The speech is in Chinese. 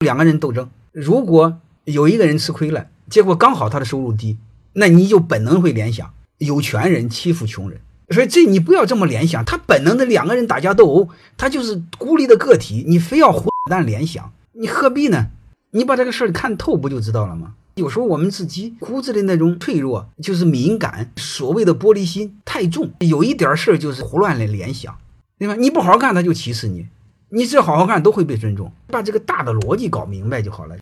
两个人斗争，如果有一个人吃亏了，结果刚好他的收入低，那你就本能会联想有权人欺负穷人。所以这你不要这么联想，他本能的两个人打架斗殴，他就是孤立的个体，你非要胡乱联想，你何必呢？你把这个事儿看透不就知道了吗？有时候我们自己骨子里那种脆弱，就是敏感，所谓的玻璃心太重，有一点事儿就是胡乱的联想，对吧？你不好好干，他就歧视你；你只要好好干，都会被尊重。把这个大的逻辑搞明白就好了。